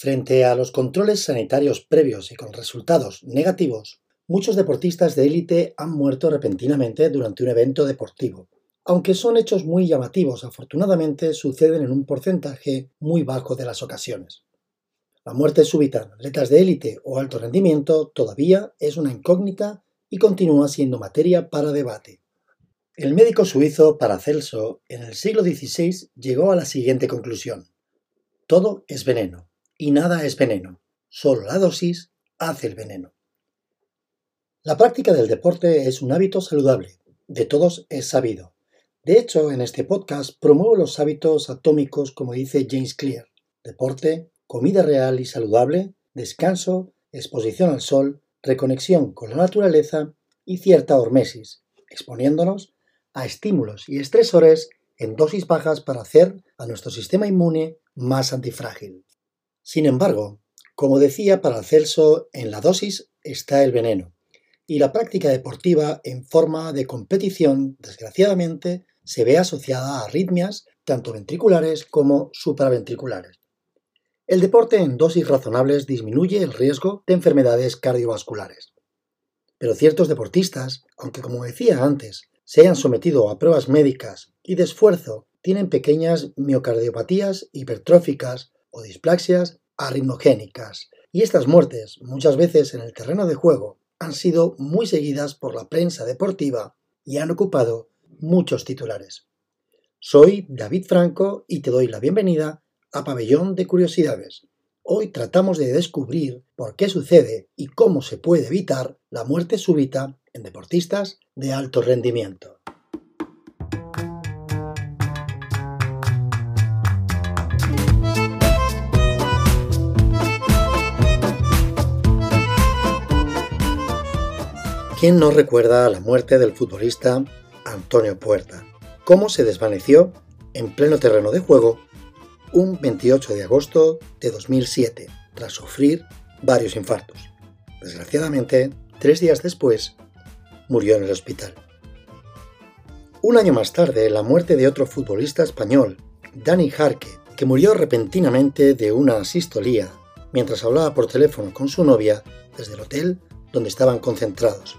Frente a los controles sanitarios previos y con resultados negativos, muchos deportistas de élite han muerto repentinamente durante un evento deportivo. Aunque son hechos muy llamativos, afortunadamente suceden en un porcentaje muy bajo de las ocasiones. La muerte súbita en atletas de élite o alto rendimiento todavía es una incógnita y continúa siendo materia para debate. El médico suizo Paracelso en el siglo XVI llegó a la siguiente conclusión. Todo es veneno y nada es veneno, solo la dosis hace el veneno. La práctica del deporte es un hábito saludable, de todos es sabido. De hecho, en este podcast promuevo los hábitos atómicos como dice James Clear. Deporte, comida real y saludable, descanso, exposición al sol, reconexión con la naturaleza y cierta hormesis, exponiéndonos a estímulos y estresores en dosis bajas para hacer a nuestro sistema inmune más antifrágil. Sin embargo, como decía Paracelso, en la dosis está el veneno, y la práctica deportiva en forma de competición, desgraciadamente, se ve asociada a arritmias tanto ventriculares como supraventriculares. El deporte en dosis razonables disminuye el riesgo de enfermedades cardiovasculares. Pero ciertos deportistas, aunque como decía antes, se hayan sometido a pruebas médicas y de esfuerzo, tienen pequeñas miocardiopatías hipertróficas o displaxias arritmogénicas. Y estas muertes, muchas veces en el terreno de juego, han sido muy seguidas por la prensa deportiva y han ocupado muchos titulares. Soy David Franco y te doy la bienvenida a Pabellón de Curiosidades. Hoy tratamos de descubrir por qué sucede y cómo se puede evitar la muerte súbita en deportistas de alto rendimiento. ¿Quién no recuerda la muerte del futbolista Antonio Puerta? ¿Cómo se desvaneció en pleno terreno de juego un 28 de agosto de 2007, tras sufrir varios infartos. Desgraciadamente, tres días después, murió en el hospital. Un año más tarde, la muerte de otro futbolista español, Dani Jarque, que murió repentinamente de una sistolía mientras hablaba por teléfono con su novia desde el hotel donde estaban concentrados.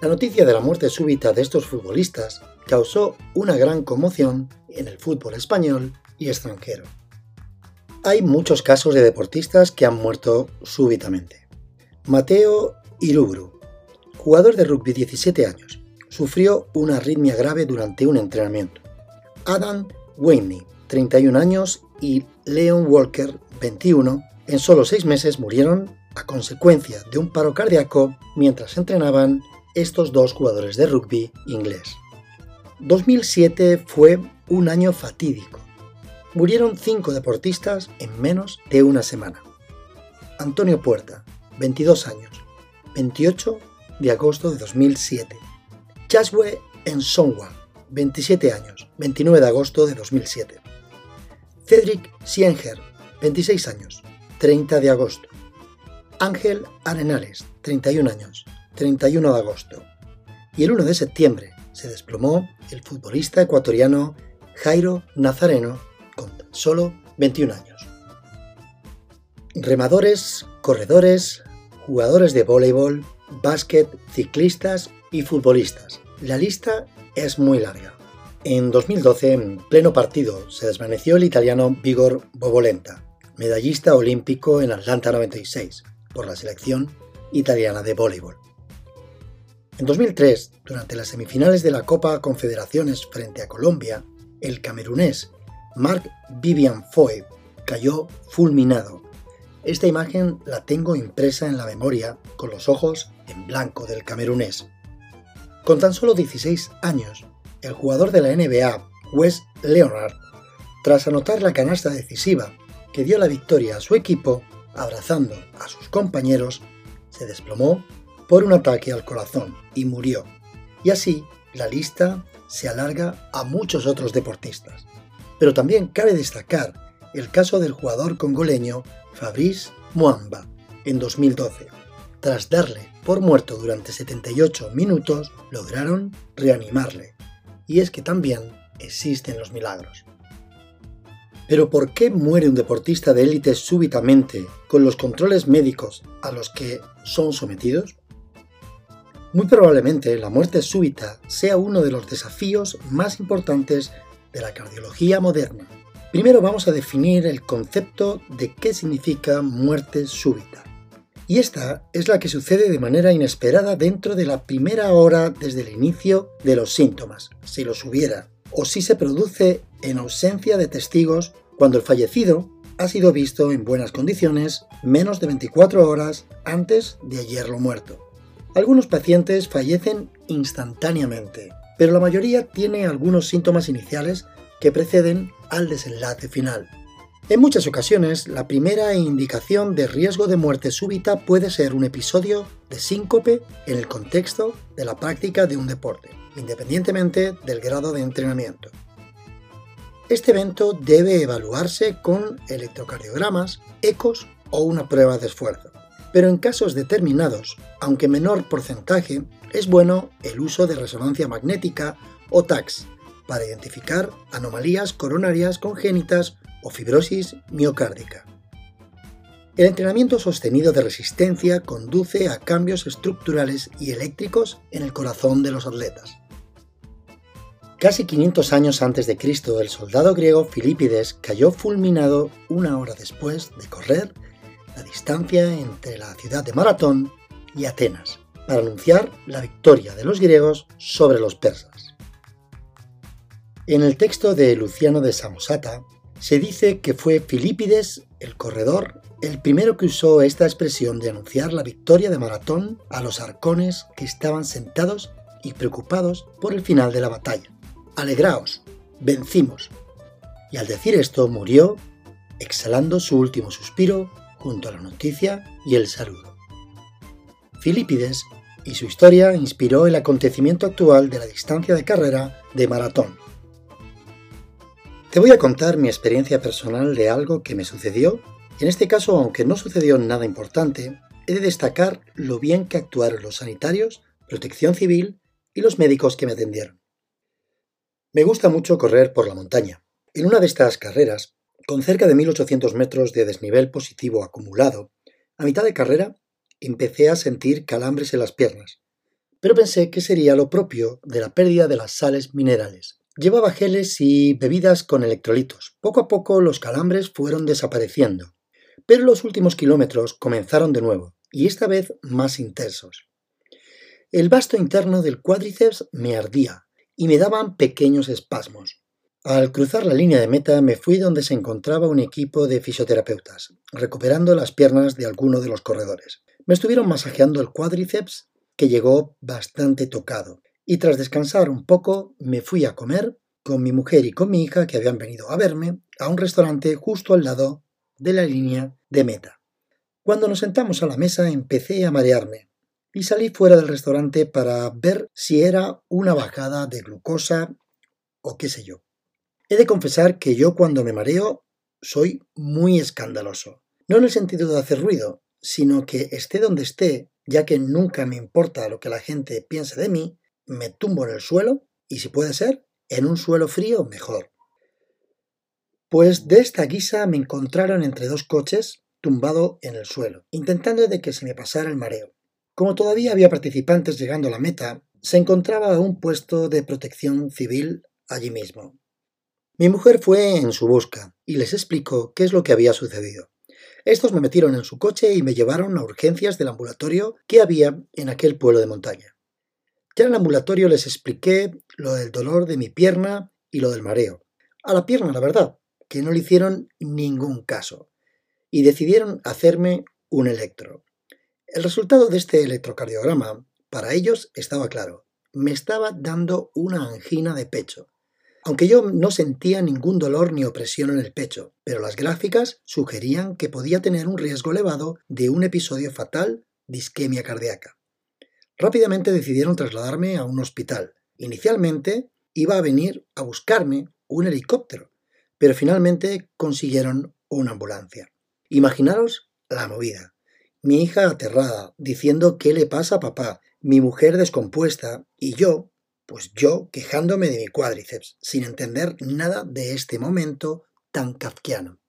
La noticia de la muerte súbita de estos futbolistas causó una gran conmoción en el fútbol español y extranjero. Hay muchos casos de deportistas que han muerto súbitamente. Mateo Irubru, jugador de rugby 17 años, sufrió una arritmia grave durante un entrenamiento. Adam Wayne, 31 años, y Leon Walker, 21, en solo seis meses murieron a consecuencia de un paro cardíaco mientras entrenaban estos dos jugadores de rugby inglés. 2007 fue un año fatídico murieron cinco deportistas en menos de una semana. Antonio Puerta, 22 años, 28 de agosto de 2007. Chaswe Ensongwa, 27 años, 29 de agosto de 2007. Cedric Sienger, 26 años, 30 de agosto. Ángel Arenales, 31 años, 31 de agosto. Y el 1 de septiembre se desplomó el futbolista ecuatoriano Jairo Nazareno con solo 21 años. Remadores, corredores, jugadores de voleibol, básquet, ciclistas y futbolistas. La lista es muy larga. En 2012, en pleno partido, se desvaneció el italiano Vigor Bobolenta, medallista olímpico en Atlanta 96, por la selección italiana de voleibol. En 2003, durante las semifinales de la Copa Confederaciones frente a Colombia, el camerunés Mark Vivian Foy cayó fulminado. Esta imagen la tengo impresa en la memoria con los ojos en blanco del camerunés. Con tan solo 16 años, el jugador de la NBA, Wes Leonard, tras anotar la canasta decisiva que dio la victoria a su equipo, abrazando a sus compañeros, se desplomó por un ataque al corazón y murió. Y así la lista se alarga a muchos otros deportistas. Pero también cabe destacar el caso del jugador congoleño Fabrice Muamba en 2012. Tras darle por muerto durante 78 minutos, lograron reanimarle. Y es que también existen los milagros. Pero ¿por qué muere un deportista de élite súbitamente con los controles médicos a los que son sometidos? Muy probablemente la muerte súbita sea uno de los desafíos más importantes de la cardiología moderna. Primero vamos a definir el concepto de qué significa muerte súbita. Y esta es la que sucede de manera inesperada dentro de la primera hora desde el inicio de los síntomas, si los hubiera, o si se produce en ausencia de testigos cuando el fallecido ha sido visto en buenas condiciones menos de 24 horas antes de hallarlo muerto. Algunos pacientes fallecen instantáneamente, pero la mayoría tiene algunos síntomas iniciales que preceden al desenlace final. En muchas ocasiones, la primera indicación de riesgo de muerte súbita puede ser un episodio de síncope en el contexto de la práctica de un deporte, independientemente del grado de entrenamiento. Este evento debe evaluarse con electrocardiogramas, ecos o una prueba de esfuerzo pero en casos determinados, aunque menor porcentaje, es bueno el uso de resonancia magnética o TACS para identificar anomalías coronarias congénitas o fibrosis miocárdica. El entrenamiento sostenido de resistencia conduce a cambios estructurales y eléctricos en el corazón de los atletas. Casi 500 años antes de Cristo, el soldado griego Filipides cayó fulminado una hora después de correr la distancia entre la ciudad de Maratón y Atenas, para anunciar la victoria de los griegos sobre los persas. En el texto de Luciano de Samosata se dice que fue Filipides, el corredor, el primero que usó esta expresión de anunciar la victoria de Maratón a los arcones que estaban sentados y preocupados por el final de la batalla. Alegraos, vencimos. Y al decir esto murió, exhalando su último suspiro junto a la noticia y el saludo. Filipides y su historia inspiró el acontecimiento actual de la distancia de carrera de maratón. Te voy a contar mi experiencia personal de algo que me sucedió. En este caso, aunque no sucedió nada importante, he de destacar lo bien que actuaron los sanitarios, protección civil y los médicos que me atendieron. Me gusta mucho correr por la montaña. En una de estas carreras con cerca de 1800 metros de desnivel positivo acumulado, a mitad de carrera empecé a sentir calambres en las piernas, pero pensé que sería lo propio de la pérdida de las sales minerales. Llevaba geles y bebidas con electrolitos. Poco a poco los calambres fueron desapareciendo, pero los últimos kilómetros comenzaron de nuevo, y esta vez más intensos. El vasto interno del cuádriceps me ardía y me daban pequeños espasmos. Al cruzar la línea de meta me fui donde se encontraba un equipo de fisioterapeutas, recuperando las piernas de alguno de los corredores. Me estuvieron masajeando el cuádriceps, que llegó bastante tocado, y tras descansar un poco me fui a comer con mi mujer y con mi hija que habían venido a verme a un restaurante justo al lado de la línea de meta. Cuando nos sentamos a la mesa empecé a marearme y salí fuera del restaurante para ver si era una bajada de glucosa o qué sé yo. He de confesar que yo cuando me mareo soy muy escandaloso. No en el sentido de hacer ruido, sino que esté donde esté, ya que nunca me importa lo que la gente piense de mí, me tumbo en el suelo y si puede ser, en un suelo frío mejor. Pues de esta guisa me encontraron entre dos coches tumbado en el suelo, intentando de que se me pasara el mareo. Como todavía había participantes llegando a la meta, se encontraba un puesto de protección civil allí mismo. Mi mujer fue en su busca y les explicó qué es lo que había sucedido. Estos me metieron en su coche y me llevaron a urgencias del ambulatorio que había en aquel pueblo de montaña. Ya en el ambulatorio les expliqué lo del dolor de mi pierna y lo del mareo. A la pierna, la verdad, que no le hicieron ningún caso y decidieron hacerme un electro. El resultado de este electrocardiograma para ellos estaba claro. Me estaba dando una angina de pecho aunque yo no sentía ningún dolor ni opresión en el pecho, pero las gráficas sugerían que podía tener un riesgo elevado de un episodio fatal de isquemia cardíaca. Rápidamente decidieron trasladarme a un hospital. Inicialmente iba a venir a buscarme un helicóptero, pero finalmente consiguieron una ambulancia. Imaginaros la movida. Mi hija aterrada, diciendo ¿qué le pasa a papá? Mi mujer descompuesta y yo, pues yo quejándome de mi cuádriceps, sin entender nada de este momento tan kafkiano.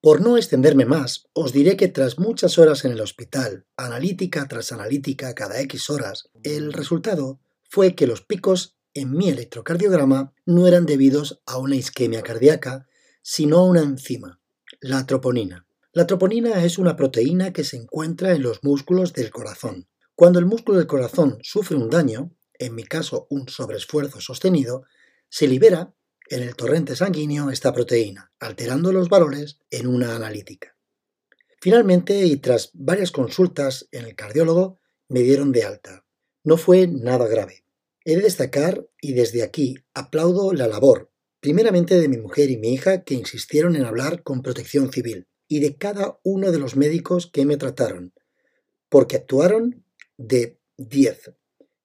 Por no extenderme más, os diré que tras muchas horas en el hospital, analítica tras analítica cada X horas, el resultado fue que los picos en mi electrocardiograma no eran debidos a una isquemia cardíaca, sino a una enzima, la troponina. La troponina es una proteína que se encuentra en los músculos del corazón. Cuando el músculo del corazón sufre un daño, en mi caso un sobreesfuerzo sostenido, se libera en el torrente sanguíneo esta proteína, alterando los valores en una analítica. Finalmente, y tras varias consultas en el cardiólogo, me dieron de alta. No fue nada grave. He de destacar, y desde aquí aplaudo la labor, primeramente de mi mujer y mi hija, que insistieron en hablar con protección civil, y de cada uno de los médicos que me trataron, porque actuaron de 10.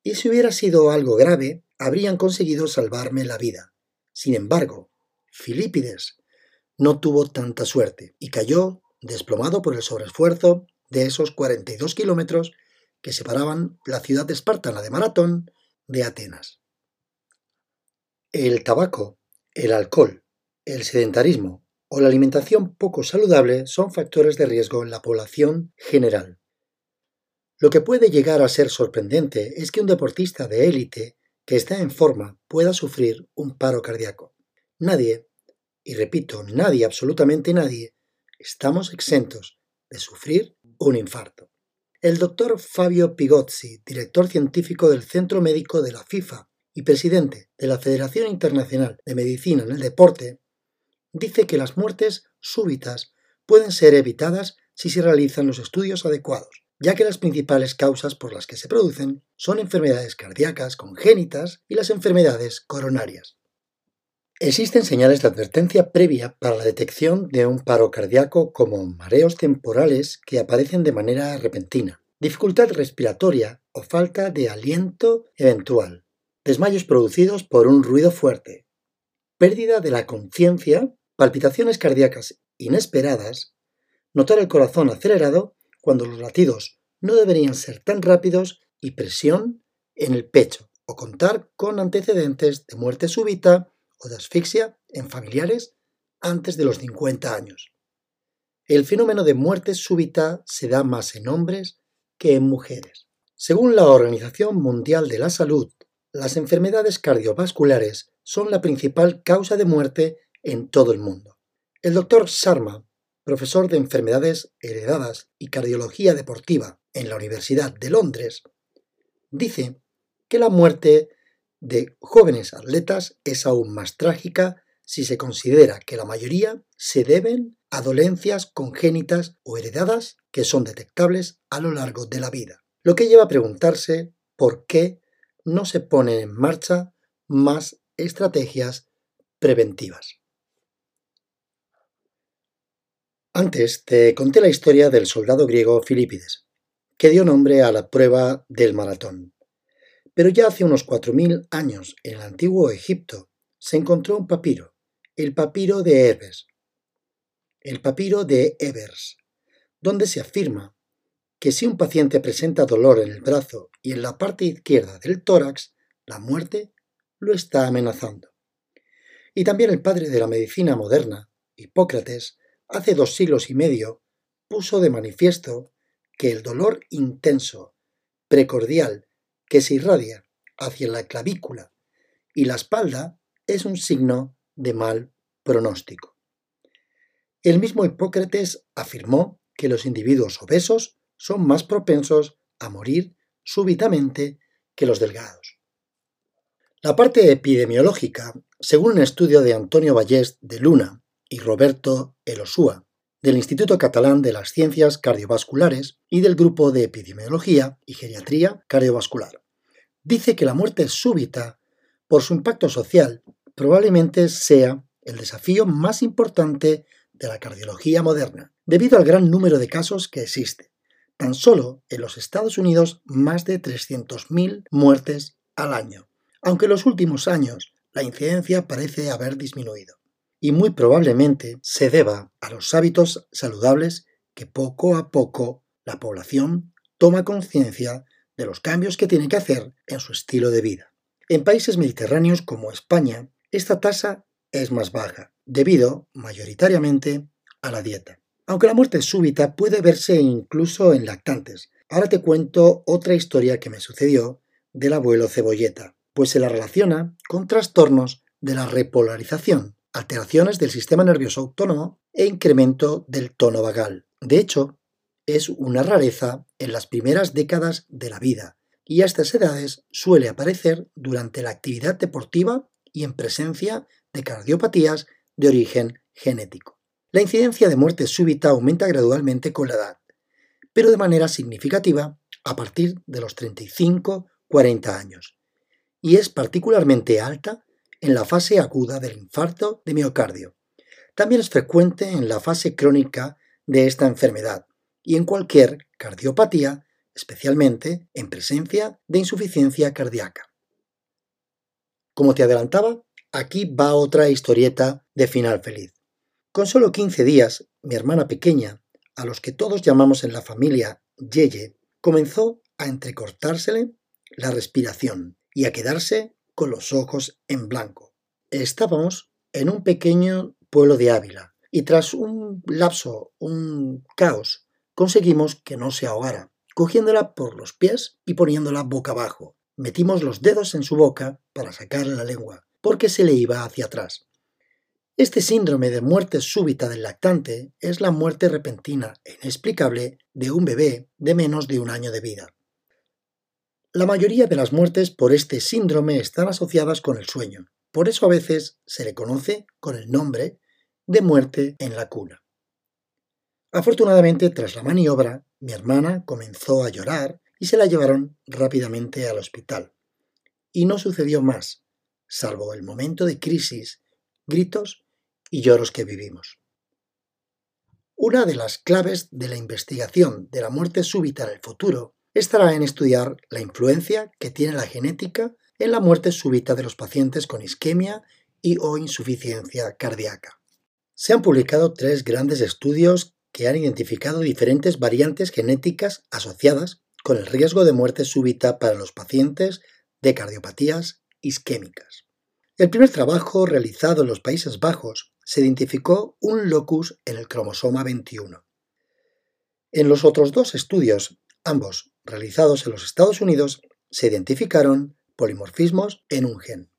Y si hubiera sido algo grave, habrían conseguido salvarme la vida. Sin embargo, Filipides no tuvo tanta suerte y cayó desplomado por el sobreesfuerzo de esos 42 kilómetros que separaban la ciudad espartana de Maratón de Atenas. El tabaco, el alcohol, el sedentarismo o la alimentación poco saludable son factores de riesgo en la población general. Lo que puede llegar a ser sorprendente es que un deportista de élite que está en forma pueda sufrir un paro cardíaco. Nadie, y repito, nadie, absolutamente nadie, estamos exentos de sufrir un infarto. El doctor Fabio Pigozzi, director científico del Centro Médico de la FIFA y presidente de la Federación Internacional de Medicina en el Deporte, dice que las muertes súbitas pueden ser evitadas si se realizan los estudios adecuados, ya que las principales causas por las que se producen son enfermedades cardíacas congénitas y las enfermedades coronarias. Existen señales de advertencia previa para la detección de un paro cardíaco como mareos temporales que aparecen de manera repentina, dificultad respiratoria o falta de aliento eventual, desmayos producidos por un ruido fuerte, pérdida de la conciencia, palpitaciones cardíacas inesperadas, notar el corazón acelerado cuando los latidos no deberían ser tan rápidos y presión en el pecho, o contar con antecedentes de muerte súbita o de asfixia en familiares antes de los 50 años. El fenómeno de muerte súbita se da más en hombres que en mujeres. Según la Organización Mundial de la Salud, las enfermedades cardiovasculares son la principal causa de muerte en todo el mundo. El doctor Sharma, profesor de enfermedades heredadas y cardiología deportiva en la Universidad de Londres, dice que la muerte de jóvenes atletas es aún más trágica si se considera que la mayoría se deben a dolencias congénitas o heredadas que son detectables a lo largo de la vida. Lo que lleva a preguntarse por qué no se ponen en marcha más estrategias preventivas. Antes te conté la historia del soldado griego Filipides, que dio nombre a la prueba del maratón. Pero ya hace unos 4.000 años, en el antiguo Egipto, se encontró un papiro, el papiro de Ebers. El papiro de Ebers, donde se afirma que si un paciente presenta dolor en el brazo y en la parte izquierda del tórax, la muerte lo está amenazando. Y también el padre de la medicina moderna, Hipócrates, hace dos siglos y medio, puso de manifiesto que el dolor intenso, precordial, que se irradia hacia la clavícula y la espalda es un signo de mal pronóstico. El mismo Hipócrates afirmó que los individuos obesos son más propensos a morir súbitamente que los delgados. La parte epidemiológica, según un estudio de Antonio Vallés de Luna y Roberto Elosúa, del Instituto Catalán de las Ciencias Cardiovasculares y del Grupo de Epidemiología y Geriatría Cardiovascular. Dice que la muerte súbita, por su impacto social, probablemente sea el desafío más importante de la cardiología moderna, debido al gran número de casos que existe. Tan solo en los Estados Unidos más de 300.000 muertes al año, aunque en los últimos años la incidencia parece haber disminuido y muy probablemente se deba a los hábitos saludables que poco a poco la población toma conciencia de los cambios que tiene que hacer en su estilo de vida. En países mediterráneos como España, esta tasa es más baja, debido mayoritariamente a la dieta. Aunque la muerte súbita puede verse incluso en lactantes. Ahora te cuento otra historia que me sucedió del abuelo cebolleta, pues se la relaciona con trastornos de la repolarización, alteraciones del sistema nervioso autónomo e incremento del tono vagal. De hecho, es una rareza en las primeras décadas de la vida y a estas edades suele aparecer durante la actividad deportiva y en presencia de cardiopatías de origen genético. La incidencia de muerte súbita aumenta gradualmente con la edad, pero de manera significativa a partir de los 35-40 años, y es particularmente alta en la fase aguda del infarto de miocardio. También es frecuente en la fase crónica de esta enfermedad y en cualquier cardiopatía, especialmente en presencia de insuficiencia cardíaca. Como te adelantaba, aquí va otra historieta de final feliz. Con solo 15 días, mi hermana pequeña, a los que todos llamamos en la familia Yeye, comenzó a entrecortársele la respiración y a quedarse con los ojos en blanco. Estábamos en un pequeño pueblo de Ávila y tras un lapso, un caos, conseguimos que no se ahogara, cogiéndola por los pies y poniéndola boca abajo. Metimos los dedos en su boca para sacarle la lengua, porque se le iba hacia atrás. Este síndrome de muerte súbita del lactante es la muerte repentina e inexplicable de un bebé de menos de un año de vida. La mayoría de las muertes por este síndrome están asociadas con el sueño. Por eso a veces se le conoce con el nombre de muerte en la cuna. Afortunadamente, tras la maniobra, mi hermana comenzó a llorar y se la llevaron rápidamente al hospital. Y no sucedió más, salvo el momento de crisis, gritos y lloros que vivimos. Una de las claves de la investigación de la muerte súbita en el futuro estará en estudiar la influencia que tiene la genética en la muerte súbita de los pacientes con isquemia y o insuficiencia cardíaca. Se han publicado tres grandes estudios que han identificado diferentes variantes genéticas asociadas con el riesgo de muerte súbita para los pacientes de cardiopatías isquémicas. El primer trabajo realizado en los Países Bajos se identificó un locus en el cromosoma 21. En los otros dos estudios, ambos realizados en los Estados Unidos, se identificaron polimorfismos en un gen.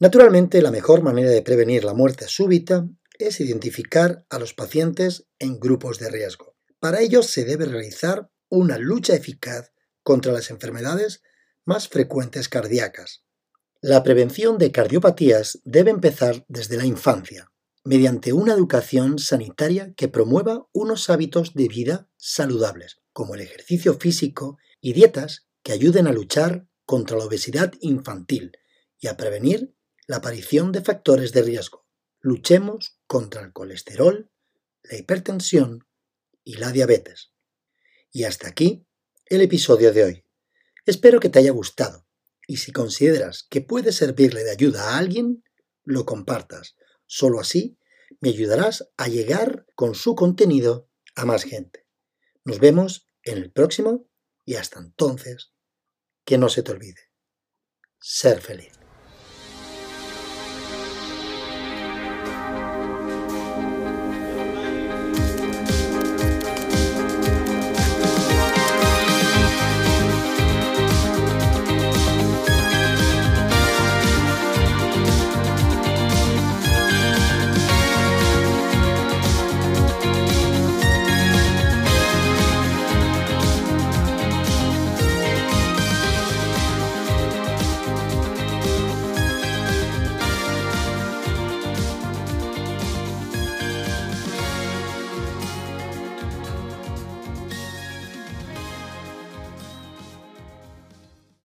Naturalmente, la mejor manera de prevenir la muerte súbita es identificar a los pacientes en grupos de riesgo. Para ello se debe realizar una lucha eficaz contra las enfermedades más frecuentes cardíacas. La prevención de cardiopatías debe empezar desde la infancia, mediante una educación sanitaria que promueva unos hábitos de vida saludables, como el ejercicio físico y dietas que ayuden a luchar contra la obesidad infantil y a prevenir la aparición de factores de riesgo. Luchemos contra el colesterol, la hipertensión y la diabetes. Y hasta aquí el episodio de hoy. Espero que te haya gustado y si consideras que puede servirle de ayuda a alguien, lo compartas. Solo así me ayudarás a llegar con su contenido a más gente. Nos vemos en el próximo y hasta entonces, que no se te olvide, ser feliz.